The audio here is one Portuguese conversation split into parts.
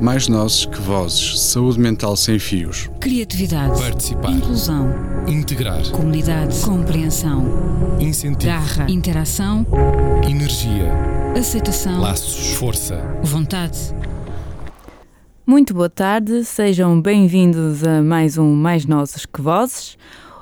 Mais nozes que vozes. Saúde mental sem fios. Criatividade. Participar. Inclusão. Integrar. Comunidade. Compreensão. Incentivo. Garra. Interação. Energia. Aceitação. Laços. Força. Vontade. Muito boa tarde, sejam bem-vindos a mais um Mais Nozes que Vozes.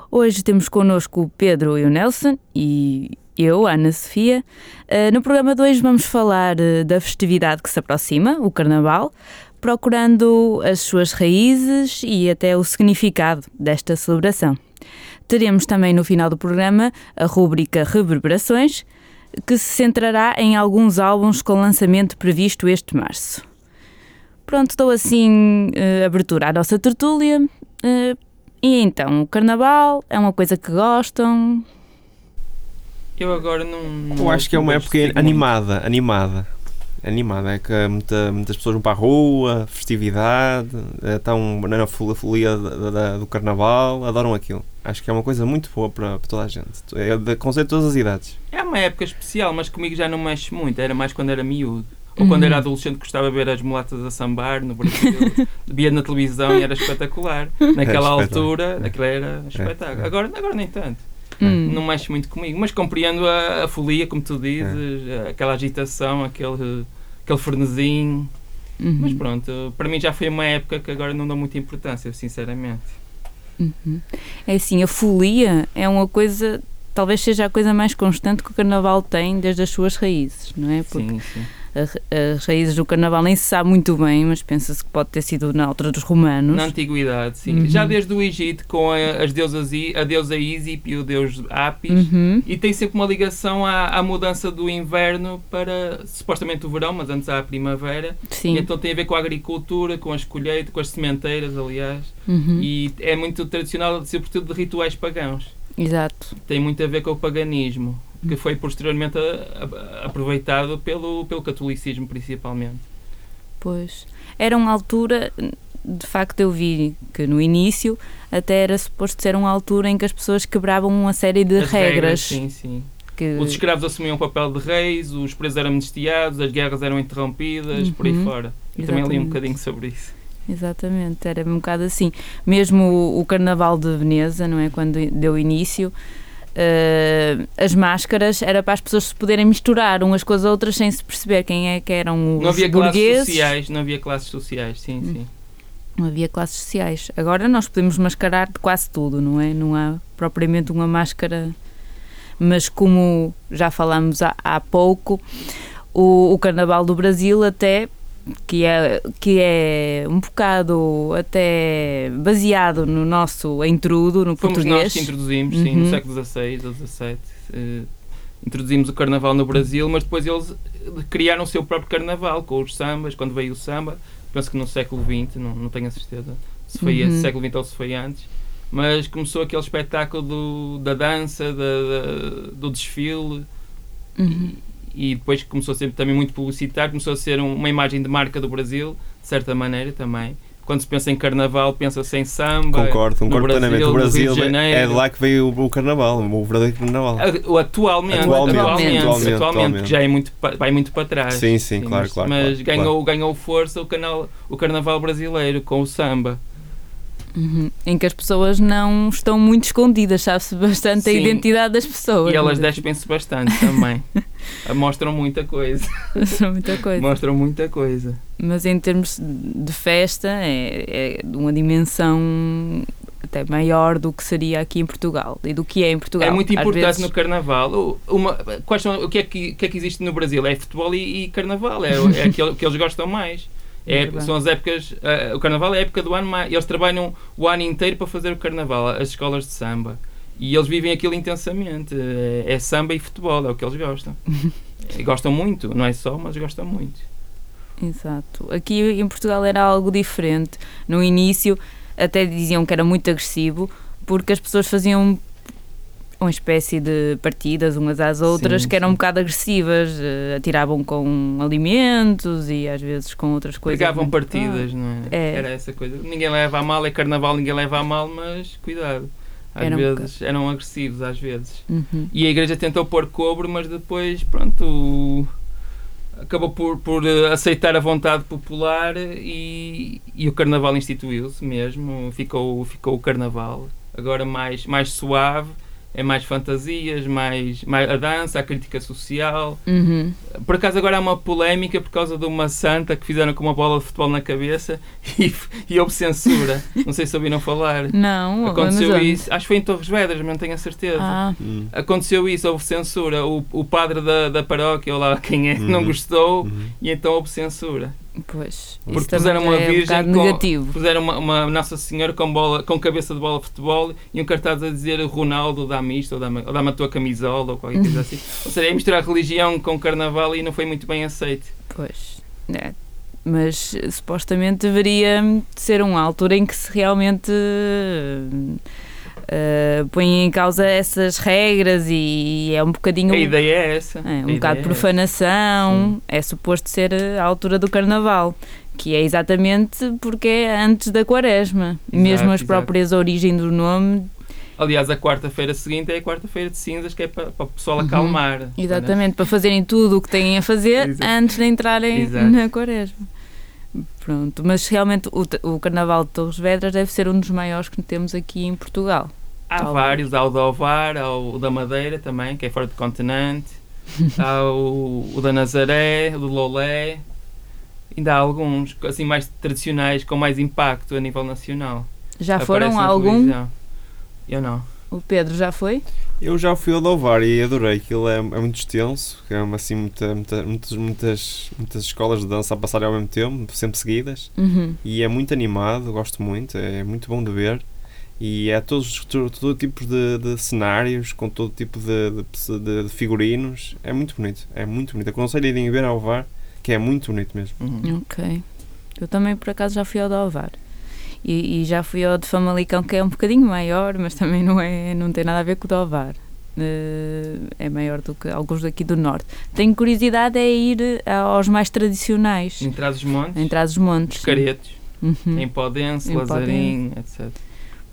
Hoje temos connosco o Pedro e o Nelson e eu, Ana Sofia. Uh, no programa de hoje vamos falar uh, da festividade que se aproxima, o Carnaval, procurando as suas raízes e até o significado desta celebração. Teremos também no final do programa a rúbrica Reverberações, que se centrará em alguns álbuns com lançamento previsto este março. Pronto, dou assim uh, abertura à nossa tertúlia. Uh, e então, o carnaval é uma coisa que gostam? Eu agora não. não Eu acho que é uma época animada, animada. Animada, é que muita, muitas pessoas vão para a rua, festividade, estão na folia do carnaval, adoram aquilo. Acho que é uma coisa muito boa para, para toda a gente. É de conceito de todas as idades. É uma época especial, mas comigo já não mexe muito. Era mais quando era miúdo. Ou quando era adolescente gostava de ver as mulatas a sambar no Brasil, via na televisão e era espetacular. Naquela é altura, aquilo era espetáculo. É, é. Agora, agora nem tanto. Hum. Não mexe muito comigo, mas compreendo a, a folia, como tu dizes, é. aquela agitação, aquele, aquele fornezinho. Uhum. Mas pronto, para mim já foi uma época que agora não dou muita importância, sinceramente. Uhum. É assim, a folia é uma coisa, talvez seja a coisa mais constante que o carnaval tem desde as suas raízes, não é? Porque sim, sim as raízes do carnaval nem se sabe muito bem, mas pensa-se que pode ter sido na altura dos romanos. Na antiguidade, sim. Uhum. Já desde o Egito, com a, as deusas, a deusa Ísip e o deus Apis, uhum. e tem sempre uma ligação à, à, mudança do inverno para supostamente o verão, mas antes há a primavera. Sim. E então tem a ver com a agricultura, com as colheitas, com as sementeiras, aliás. Uhum. E é muito tradicional, sobretudo de rituais pagãos. Exato. Tem muito a ver com o paganismo que foi posteriormente a, a, aproveitado pelo, pelo catolicismo, principalmente. Pois. Era uma altura, de facto, eu vi que no início até era suposto ser uma altura em que as pessoas quebravam uma série de regras. regras. Sim, sim. Que... Os escravos assumiam o papel de reis, os presos eram amnistiados, as guerras eram interrompidas, uhum. por aí uhum. fora. Eu também li um bocadinho sobre isso. Exatamente, era um bocado assim. Mesmo o, o Carnaval de Veneza, não é? Quando deu início, Uh, as máscaras era para as pessoas se poderem misturar umas com as outras sem se perceber quem é que eram os não havia burgueses. Classes sociais, não havia classes sociais, sim, hum. sim. Não havia classes sociais. Agora nós podemos mascarar de quase tudo, não é? Não há propriamente uma máscara. Mas como já falámos há, há pouco, o, o Carnaval do Brasil até que é, que é um bocado até baseado no nosso intrudo, no Fomos português. nós que introduzimos, sim, uhum. no século XVI ou XVII. Uh, introduzimos o carnaval no Brasil, mas depois eles criaram o seu próprio carnaval com os sambas, quando veio o samba, penso que no século XX, não, não tenho a certeza se foi uhum. esse século XX ou se foi antes, mas começou aquele espetáculo do, da dança, da, da do desfile. Uhum e depois começou a ser também muito publicitário, começou a ser um, uma imagem de marca do Brasil, de certa maneira também. Quando se pensa em carnaval, pensa-se em samba. Concordo, concordo plenamente. O Brasil de é de lá que veio o, carnaval, o verdadeiro carnaval. Atualmente, atualmente, atualmente, atualmente, atualmente, que já é muito, vai muito para trás. Sim, sim, sim claro, mas, claro. Mas claro, ganhou, claro. ganhou força o, canal, o carnaval brasileiro com o samba. Uhum. Em que as pessoas não estão muito escondidas, sabe-se bastante Sim. a identidade das pessoas. E elas despem-se bastante também. Mostram muita coisa. Mostram muita coisa. Mostram muita coisa. Mas em termos de festa, é, é de uma dimensão até maior do que seria aqui em Portugal e do que é em Portugal. É muito importante vezes... no Carnaval. Uma, quais são, o que é que, que, é que existe no Brasil? É futebol e, e Carnaval. É, é aquilo que eles gostam mais. É, são as épocas. Uh, o carnaval é a época do ano, mas eles trabalham o ano inteiro para fazer o carnaval, as escolas de samba. E eles vivem aquilo intensamente. É, é samba e futebol, é o que eles gostam. gostam muito, não é só, mas gostam muito. Exato. Aqui em Portugal era algo diferente. No início até diziam que era muito agressivo porque as pessoas faziam uma espécie de partidas umas às outras sim, que eram sim. um bocado agressivas, uh, atiravam com alimentos e às vezes com outras coisas. Pegavam partidas, não é? é? Era essa coisa. Ninguém leva a mal, é carnaval, ninguém leva a mal, mas cuidado. Às eram vezes um eram agressivos, às vezes. Uhum. E a igreja tentou pôr cobre, mas depois, pronto, acabou por, por eh, aceitar a vontade popular e, e o carnaval instituiu-se mesmo, ficou, ficou o carnaval. Agora mais, mais suave, é mais fantasias, mais, mais a dança, a crítica social. Uhum. Por acaso agora há uma polémica por causa de uma santa que fizeram com uma bola de futebol na cabeça e, e houve censura. Não sei se ouviram falar. Não, Aconteceu isso, acho que foi em Torres Vedras, mas não tenho a certeza. Ah, Hum. Aconteceu isso, houve censura. O, o padre da, da paróquia, ou lá quem é, não Uhum. gostou Uhum. e então houve censura. pois. Porque puseram uma é um virgem bocado com- negativo. Puseram uma, uma Nossa Senhora com, bola, com cabeça de bola de futebol e um cartaz a dizer Ronaldo dá-me isto ou dá-me ou dá-me a tua camisola ou qualquer coisa assim. Ou seja, é misturar religião com carnaval e não foi muito bem aceito. Pois. É. Mas supostamente deveria ser uma altura em que se realmente eh, põe em causa essas regras e é um bocadinho. A ideia é essa. É, um bocado de é profanação, é suposto ser a altura do carnaval, que é exatamente porque é antes da quaresma. Mesmo as exato. próprias origens do nome. Aliás, a quarta-feira seguinte é a quarta-feira de cinzas, que é para, para o pessoal Uhum. acalmar. exatamente, para fazerem tudo o que têm a fazer antes de entrarem Exato. na quaresma. Pronto, mas realmente o, o Carnaval de Torres Vedras deve ser um dos maiores que temos aqui em Portugal. Há Talvez. vários, há o da Ovar, há o da Madeira também, que é fora do continente, há o, o da Nazaré, o do Lolé, ainda há alguns assim mais tradicionais, com mais impacto a nível nacional. Já foram algum? televisão. Eu não. O Pedro já foi? Eu já fui ao Dovar e adorei. Aquilo é, é muito extenso, é assim, muita, muita- muitas, muitas, muitas escolas de dança a passarem ao mesmo tempo, sempre seguidas. Uhum. E é muito animado, gosto muito, é muito bom de ver. E é todos, todo, todo tipo de, de cenários, com todo tipo de, de- de- figurinos. É muito bonito, é muito bonito. Aconselho a irem ver ao VAR, que é muito bonito mesmo. Uhum. Ok. Eu também, por acaso, já fui ao de Alvar. E, e já fui ao de Famalicão, que é um bocadinho maior, mas também não, é, não tem nada a ver com o de Alvar. Eh, é maior do que alguns daqui do Norte. Tenho curiosidade é ir eh, aos mais tradicionais, Em Trás-os-Montes, em Trás-os-Montes. os. Caretos, Uhum. em Podense, Em Lazarim, etc.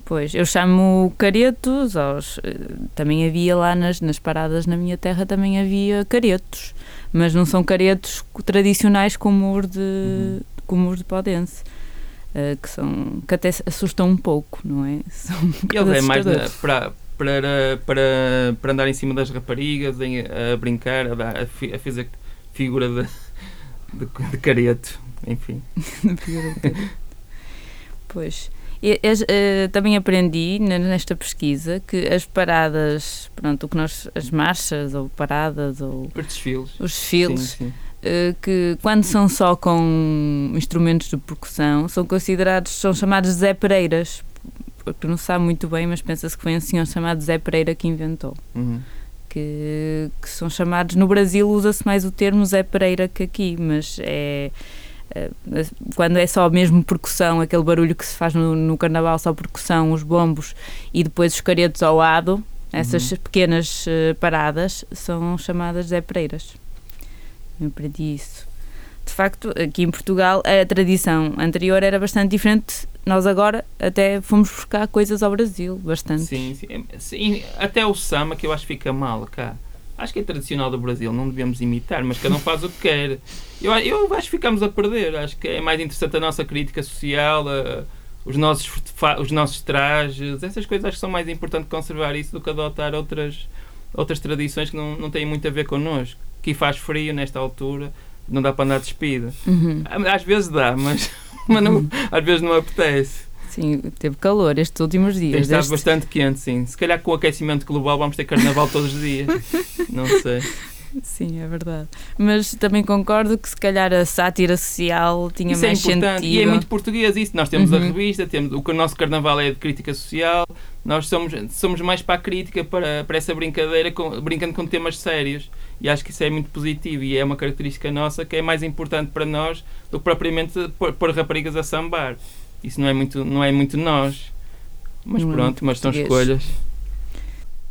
Pois, eu chamo caretos, aos, eh, também havia lá nas, nas paradas na minha terra, também havia caretos, mas não são caretos tradicionais como os de, Uhum. como os de Podense, eh, que, são, que até assustam um pouco, não é? São um Ele é mais na- para, para, para, para andar em cima das raparigas, em- a brincar, a, dar- a, fi- a fazer figura de, de, de careto, enfim. Pois. Eh, também aprendi ne- nesta pesquisa que as paradas, pronto, o que nós, as marchas ou paradas ou Os desfiles. os desfiles, Sim, sim. Eh, que quando são só com instrumentos de percussão são considerados, são chamados Zé Pereiras, porque não se sabe muito bem, mas pensa-se que foi um senhor chamado Zé Pereira que inventou. Uhum. Que, que são chamados, no Brasil usa-se mais o termo Zé Pereira que aqui, mas é eh, quando é só mesmo percussão, aquele barulho que se faz no, no carnaval, só percussão, os bombos e depois os caretos ao lado, essas pequenas eh, paradas são chamadas Zé Pereiras. Eu aprendi isso. De facto, aqui em Portugal a tradição anterior era bastante diferente. Nós agora até fomos buscar coisas ao Brasil, bastante. Sim, sim. Sim, Até o samba, que eu acho que fica mal cá. Acho que é tradicional do Brasil, não devemos imitar, mas cada um faz o que quer. Eu, eu acho que ficamos a perder. Acho que é mais interessante a nossa crítica social, a- os, nossos, os nossos trajes, essas coisas acho que são mais importantes conservar isso do que adotar outras, outras tradições que não, não têm muito a ver connosco. Que faz frio nesta altura, não dá para andar despido. Uhum. Às vezes dá, mas, mas não- às vezes não apetece. Sim, teve calor estes últimos Tem dias. estado Este- bastante quente, sim. Se calhar com o aquecimento global vamos ter carnaval todos os dias. Não sei. Sim, é verdade. Mas também concordo que se calhar a sátira social tinha Isso é mais importante. sentido. E é muito português isso. Nós temos a Uhum. revista, temos, o que o nosso carnaval é de crítica social. Nós somos, somos mais para a crítica, para, para essa brincadeira, com, brincando com temas sérios. E acho que isso é muito positivo e é uma característica nossa que é mais importante para nós do que propriamente pôr, pôr raparigas a sambar. Isso não é muito, não é muito nós. Mas Não é pronto, muito mas são escolhas.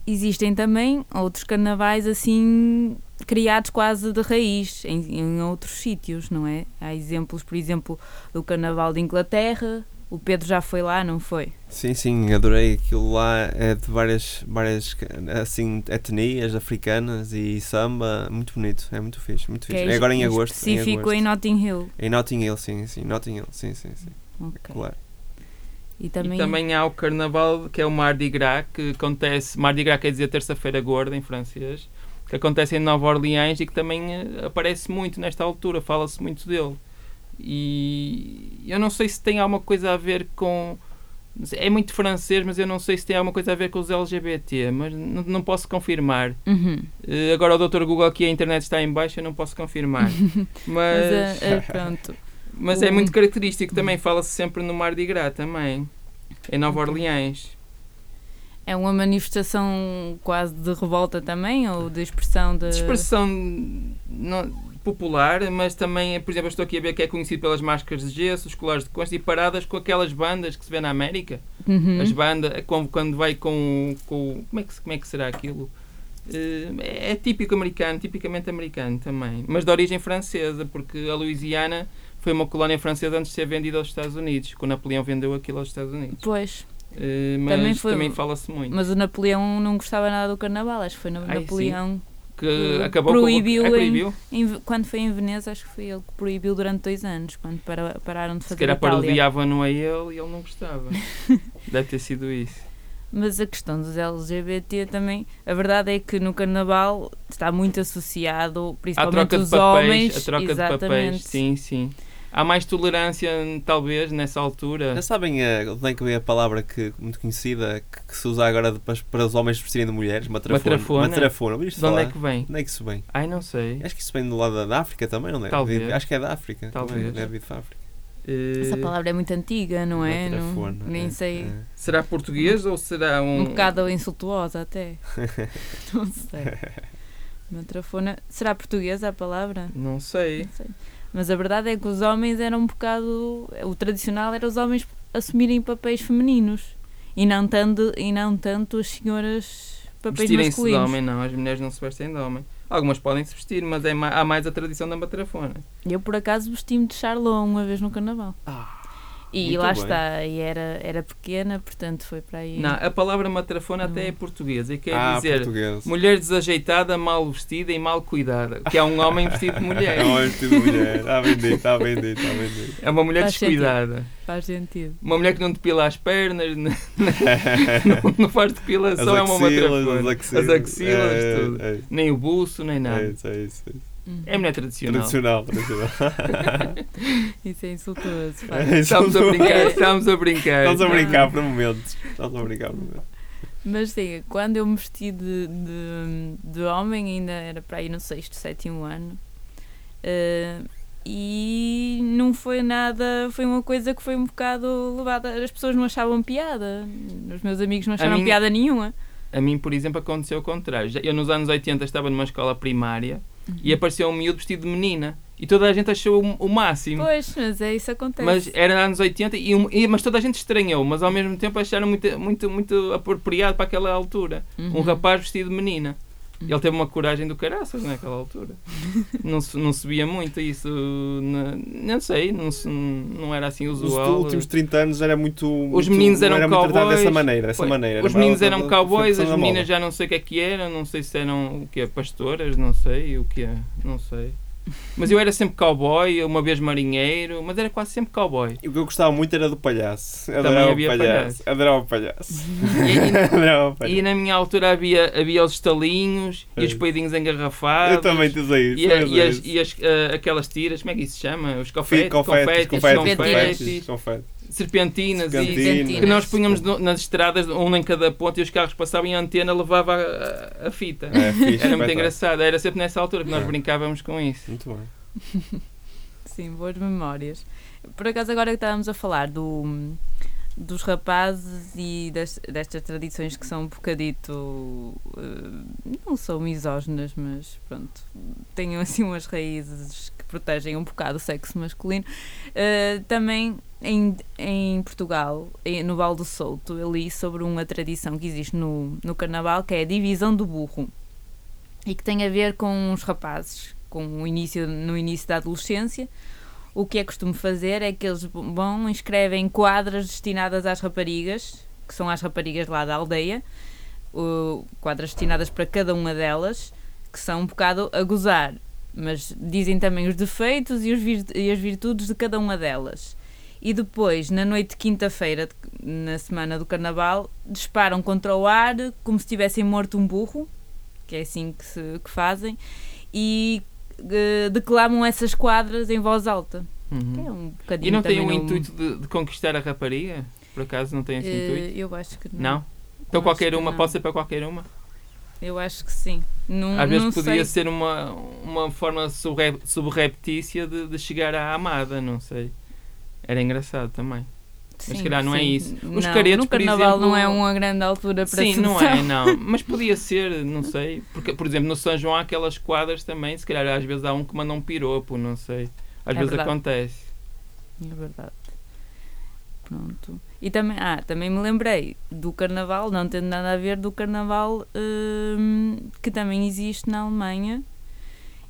Existem também outros carnavais assim criados quase de raiz em, em outros sítios, não é? Há exemplos, por exemplo, do Carnaval de Inglaterra, O Pedro já foi lá, não foi? Sim, sim, adorei aquilo lá. É de várias, várias assim, etnias africanas e samba. Muito bonito, é muito fixe. Muito fixe. é É agora em agosto. Em, Específico agosto. em Notting Hill. em Notting Hill, sim, sim. Notting Hill, sim, sim, sim. Ok. Claro. E também, E também há o carnaval que é o Mardi Gras, que acontece. Mardi Gras quer dizer terça-feira gorda em francês, que acontece em Nova Orleans e que também eh, aparece muito nesta altura, fala-se muito dele. E eu não sei se tem alguma coisa a ver com. É muito francês, mas eu não sei se tem alguma coisa a ver com os LGBT, mas não, posso confirmar. Uhum. Eh, agora o Dr. Google aqui, a internet está em baixo, eu não posso confirmar. Mas, Mas, ah, ah, pronto. mas é muito característico também, fala-se sempre no Mardi Gras também, em Nova Orleans. É uma manifestação quase de revolta também, ou de expressão de... de expressão não- popular, mas também, por exemplo, estou aqui a ver que é conhecido pelas máscaras de gesso, os colares de concha e paradas com aquelas bandas que se vê na América. Uhum. As bandas, quando vai com, com como, é que, como é que será aquilo? Eh, É típico americano, tipicamente americano também, mas de origem francesa, porque a Louisiana foi uma colónia francesa antes de ser vendida aos Estados Unidos, quando Napoleão vendeu aquilo aos Estados Unidos. Pois, Eh, mas Também também, fala-se muito. mas o Napoleão não gostava nada do carnaval, acho que foi no Ai, Napoleão. que eh, acabou proibiu com, em- é, proibiu? Em Ve- quando foi em Veneza, acho que foi ele que proibiu durante dois anos, quando para- pararam de Se fazer calhar Itália. parodiavam-no a ele e ele não gostava. Deve ter sido isso. Mas a questão dos LGBT também, a verdade é que no carnaval está muito associado, principalmente troca de os papéis, homens. a troca de exatamente. papéis, sim, sim. Há mais tolerância, talvez, nessa altura. Já sabem onde é que vem a palavra que, muito conhecida que, que se usa agora de- para, para os homens vestirem de mulheres? Matrafona. Matrafona? Matrafona. De onde é que vem? Onde é que isso vem? Ai, não sei. Acho que isso vem do lado da, da África também, não é? Talvez. Acho que é da África. Talvez. Deve vir da África. Eh, Essa palavra é muito antiga, não é? Não- Matrafona, nem é, sei. é. Será português ou será um. Um bocado insultuosa até. não sei. Matrafona. Será portuguesa a palavra? Não sei. Não sei. Mas a verdade é que os homens eram um bocado. O tradicional era os homens assumirem papéis femininos e não tanto, e não tanto as senhoras papéis Vestirem-se de masculinos. homem, não. As mulheres não se vestem de homem. Algumas podem se vestir, mas é há mais a tradição da matrafona. Eu por acaso vesti-me de Charlot uma vez no carnaval. E muito lá bem. está, e era, era pequena, portanto foi para aí. Não, a palavra matrafona até Não. é portuguesa e quer ah, dizer português. mulher desajeitada, mal vestida e mal cuidada. Que é um homem vestido de mulher. É um vestido de mulher. Está vendido, está vendido, está vendido. É uma mulher Faz sentido. descuidada. Faz sentido. Uma mulher que não depila as pernas, não, não faz depilação, é uma matrafona. as axilas, As axilas, é, tudo. É, Nem o buço, nem é, nada. isso, é isso. É isso. É mulher tradicional. Tradicional, tradicional. Isso é insultuoso. É. Estamos a brincar, estamos a brincar. Estamos a brincar por momentos. Estamos a brincar por momentos. Mas sim, quando eu me vesti de, de, de homem, ainda era para aí no sexto, sétimo ano. eh, e não foi nada, foi uma coisa que foi um bocado levada. As pessoas não achavam piada, os meus amigos não acharam mim- piada nenhuma. A mim, por exemplo, aconteceu o contrário. Eu nos anos 80 estava numa escola primária e apareceu um miúdo vestido de menina. E toda a gente achou o, máximo. Pois, mas é isso acontece. Mas era anos 80 e, um- e- mas toda a gente estranhou, mas ao mesmo tempo acharam muito, muito, muito apropriado para aquela altura. Um Uhum. rapaz vestido de menina. Ele teve uma coragem do caraças naquela altura. não, se, não se via muito isso. Na, não sei, não, se- não era assim Os usual. últimos 30 anos era muito. Os muito- meninos eram era cowboys. dessa maneira. Dessa maneira. Os Era meninos eram cowboys, as meninas já não sei o que é que eram, não sei se eram o que é, pastoras, não sei o que é, não sei. Mas eu era sempre cowboy, uma vez marinheiro, mas era quase sempre cowboy. E o que eu gostava muito era do palhaço. Também Adorava o havia palhaço. palhaço. Adorava o palhaço. E, Adorava palhaço. e na minha altura havia, havia os estalinhos e os É. peidinhos engarrafados. Eu também te usei isso. E, a- e as, e as, ah, aquelas tiras, como é que isso se chama? Os confetes, Confetes, confetes, confetes, confetes, confetes, confetes. Serpentinas, e Serpentinas. que nós punhamos no- nas estradas, um em cada ponto, e os carros passavam e a antena levava a, a- a fita. É, fixe, Era muito engraçado, era sempre nessa altura que nós É. brincávamos com isso. Muito bem. Sim, boas memórias. Por acaso, agora que estávamos a falar do, dos rapazes e das, destas tradições que são um bocadito. eh, não são misóginas, mas pronto, têm assim umas raízes protegem um bocado o sexo masculino. eh, também em, em Portugal, no Val do Souto, eu li sobre uma tradição que existe no, no Carnaval que é a divisão do burro. E que tem a ver com os rapazes, com o início, no início da adolescência, o que é costume fazer é que eles vão escrevem quadras destinadas às raparigas, que são as raparigas lá da aldeia, quadras destinadas para cada uma delas, que são um bocado a gozar, mas dizem também os defeitos e, os e as virtudes de cada uma delas. E depois, na noite de quinta-feira, na semana do carnaval, disparam contra o ar como se tivessem morto um burro, que é assim que, se, que fazem, e eh, declamam essas quadras em voz alta. Uhum. Que é um E não tem o no- intuito de, de conquistar a rapariga? Por acaso não tem esse Eh, intuito? Eu acho que não. Não? Então qualquer que uma, pode ser para qualquer uma? Eu acho que sim. Não, Às vezes podia sei. ser uma, uma forma subre- subreptícia de, de chegar à amada, não sei. Era engraçado também. Mas se calhar não é isso. Os Não, caretos, no carnaval não é exemplo- uma grande altura para Sim, não é, não. Mas podia ser, não sei. Porque, por exemplo, no São João há aquelas quadras também, se calhar às vezes há um que manda um piropo, não sei. Às É vezes verdade. acontece. É verdade. Pronto. E também, ah, também me lembrei do carnaval, não tendo nada a ver, do carnaval hum, que também existe na Alemanha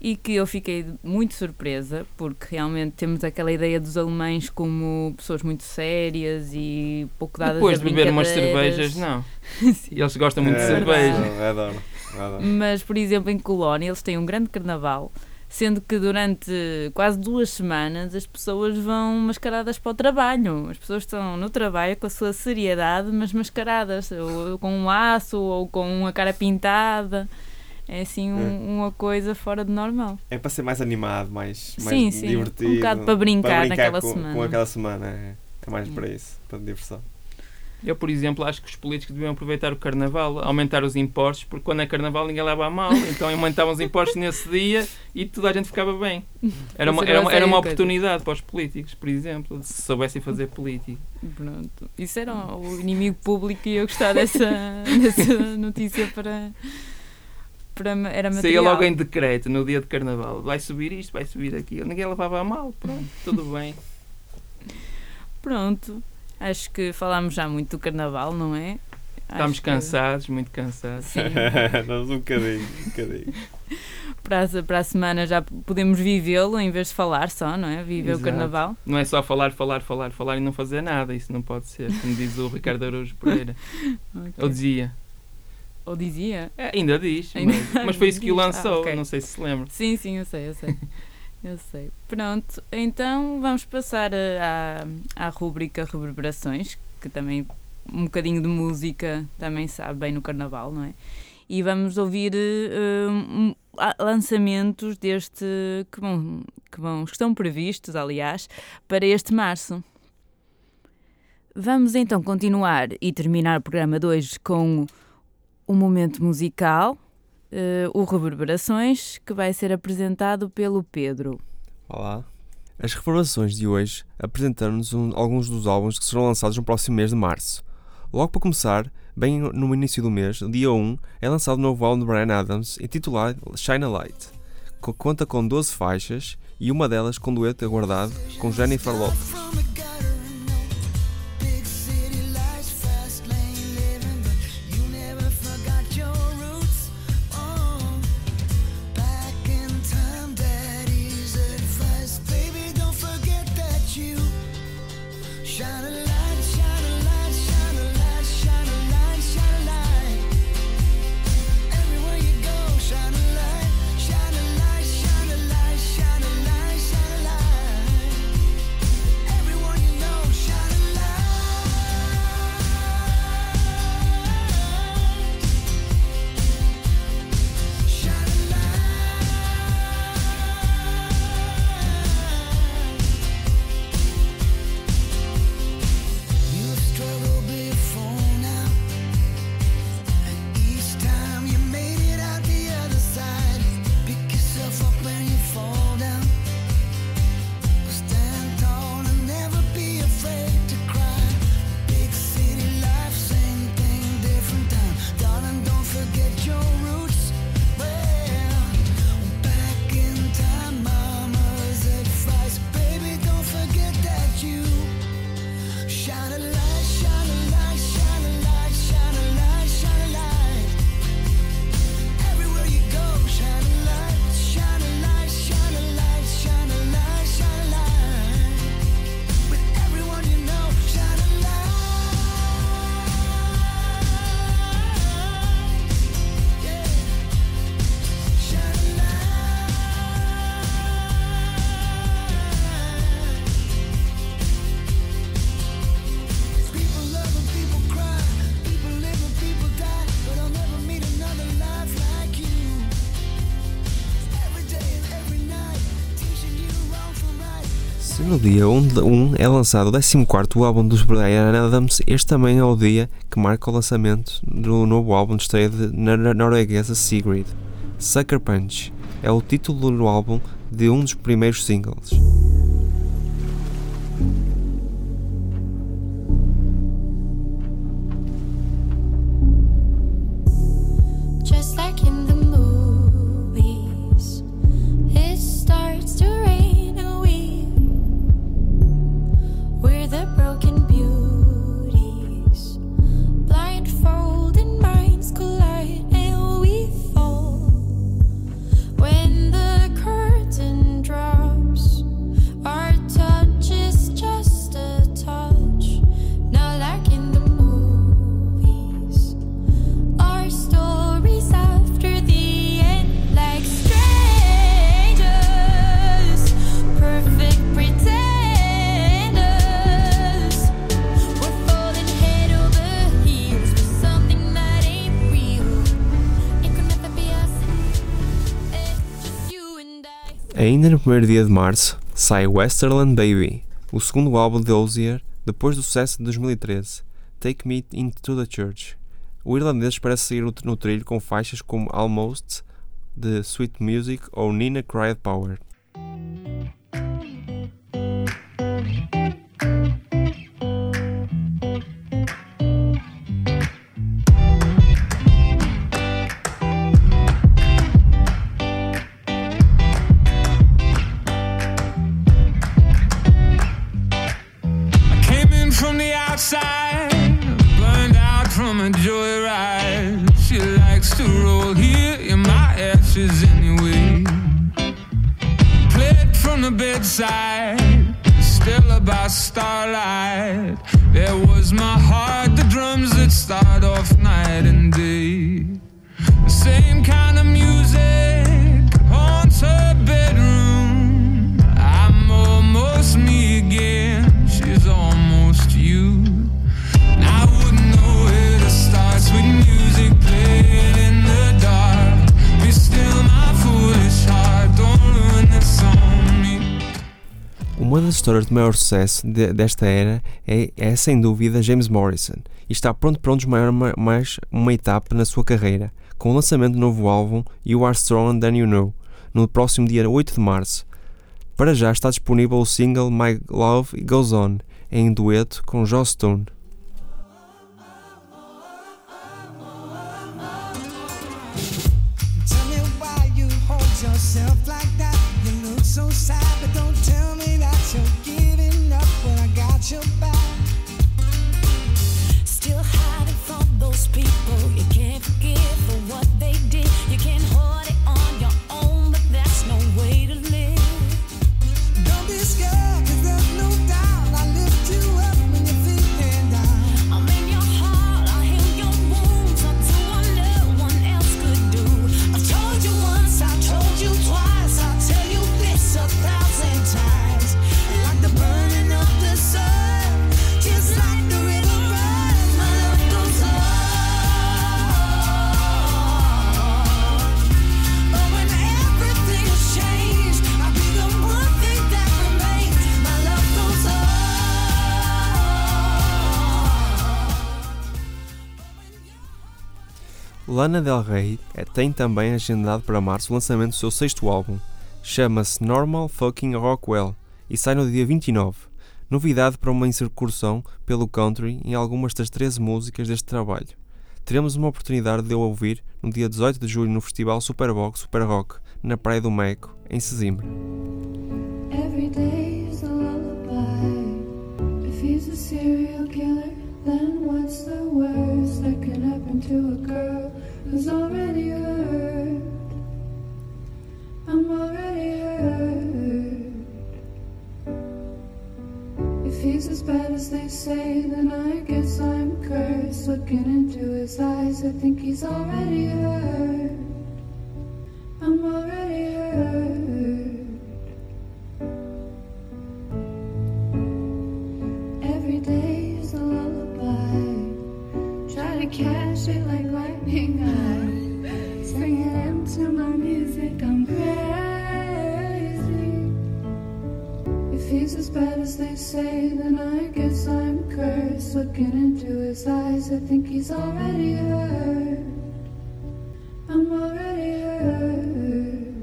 e que eu fiquei muito surpresa, porque realmente temos aquela ideia dos alemães como pessoas muito sérias e pouco dadas Depois a de beber umas cervejas, não. Sim. Eles gostam muito de É, cerveja. Adoro, adoro. Mas, por exemplo, em Colónia eles têm um grande carnaval, sendo que durante quase duas semanas as pessoas vão mascaradas para o trabalho. As pessoas estão no trabalho com a sua seriedade, mas mascaradas, ou com um laço, ou com a cara pintada. É assim um- uma coisa fora de normal. É para ser mais animado, mais, mais Sim, sim, um divertido. bocado para brincar naquela com, semana. Com aquela semana, é, é mais Hum. para isso, para diversão. Eu, por exemplo, acho que os políticos deviam aproveitar o carnaval, aumentar os impostos, porque quando é carnaval ninguém leva a mal. Então aumentavam os impostos nesse dia e toda a gente ficava bem. Era uma, era uma, era uma oportunidade para os políticos, por exemplo, se soubessem fazer política. Pronto. Isso era o inimigo público e eu gostar dessa, dessa notícia para. para era Saía material. logo em decreto no dia de carnaval. Vai subir isto, vai subir aquilo. Ninguém levava a mal. Pronto, tudo bem. Pronto. Acho que falámos já muito do carnaval, não é? Estamos que- cansados, muito cansados. Sim. Nós um bocadinho, um bocadinho. para, a, para a semana já podemos vivê-lo em vez de falar só, não é? Viver Exato. o carnaval. Não é só falar, falar, falar, falar e não fazer nada. Isso não pode ser, como diz o Ricardo Araújo Pereira. Ele dizia. Ou dizia. É, ainda diz, Ainda mas, mas foi isso que o. Ah, lançou. ok. Não sei se se lembra. Sim, sim, eu sei, eu sei. Eu sei. Pronto, então vamos passar à, à rúbrica Reverberações, que também um bocadinho de música também sabe bem no carnaval, não é? E vamos ouvir ah, lançamentos deste que vão, que vão, que estão previstos, aliás, para este março. Vamos então continuar e terminar o programa de hoje com um momento musical eh, o Reverberações, que vai ser apresentado pelo Pedro. Olá. As reverberações de hoje apresentaram-nos um- alguns dos álbuns que serão lançados no próximo mês de março. Logo para começar, bem no início do mês, dia 1, é lançado o novo álbum de Brian Adams, intitulado Shine a Light. que Conta com 12 faixas e uma delas com dueto aguardado com Jennifer Lopez. No dia 1 de 1 é lançado o 14 álbum dos Brian Adams, este também é o dia que marca o lançamento do novo álbum de estreia de nor- norueguesa Sigrid. Sucker Punch é o título do álbum de um dos primeiros singles. Primeiro dia de março sai Westerland Baby, o segundo álbum de Osier depois do sucesso de 2013, Take Me Into the Church. O irlandês parece sair no trilho com faixas como Almost, de Sweet Music ou Nina Cried Power. Uma das histórias de maior sucesso de- desta era é, é sem dúvida James Morrison e está pronto para um dos maiores ma- mais uma etapa na sua carreira, com o lançamento do novo álbum You Are Stronger Than You Know, no próximo dia 8 de março. Para já está disponível o single My Love Goes On, em dueto com Joss Stone. Tell me why you hold yourself like that. You look so sad, people Lana Del Rey eh, tem também agendado para março o lançamento do seu sexto álbum. Chama-se Normal Fucking Rockwell e sai no dia 29. Novidade para uma incursão pelo country em algumas das 13 músicas deste trabalho. Teremos uma oportunidade de o ouvir no dia 18 de julho no festival Superbox Super Rock, na Praia do Meco, em Sesimbra. Every day bad as they say, then I guess I'm cursed. Looking into his eyes, I think he's already hurt. I'm already hurt. Every day is a lullaby. Try to catch it like he's as bad as they say, then I guess I'm cursed. Looking into his eyes, I think he's already hurt. I'm already hurt.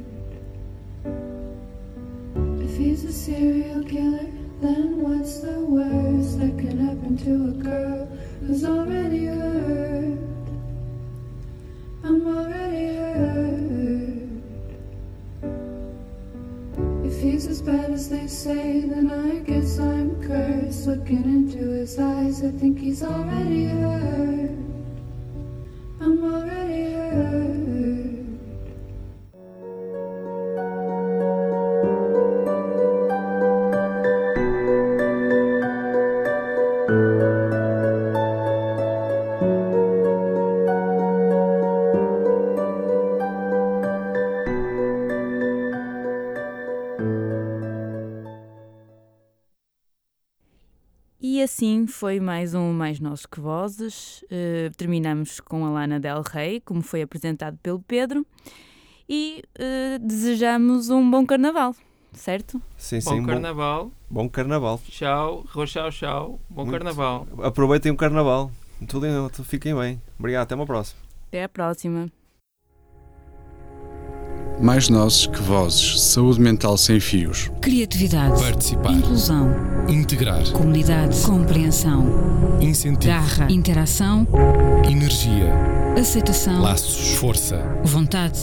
If he's a serial killer, then what's the worst that can happen to a girl who's already hurt? I'm already hurt. If he's as bad as they say, Looking into his eyes, I think he's already hurt. Assim foi mais um Mais Nós Que Vozes. Eh, terminamos com a Lana Del Rey, como foi apresentado pelo Pedro. E eh, desejamos um bom carnaval, certo? Sim, Bom sim. Bom, carnaval. bom carnaval. Tchau. Tchau, tchau. Bom Muito. carnaval. Aproveitem o carnaval. Tudo, em- tudo- fiquem bem. Obrigado, até uma próxima. Até à próxima. Mais nozes que vozes. Saúde mental sem fios. Criatividade. Participar. Inclusão. Integrar. Comunidade. Compreensão. Incentivo. Garra. Interação. Energia. Aceitação. Laços. Força. Vontade.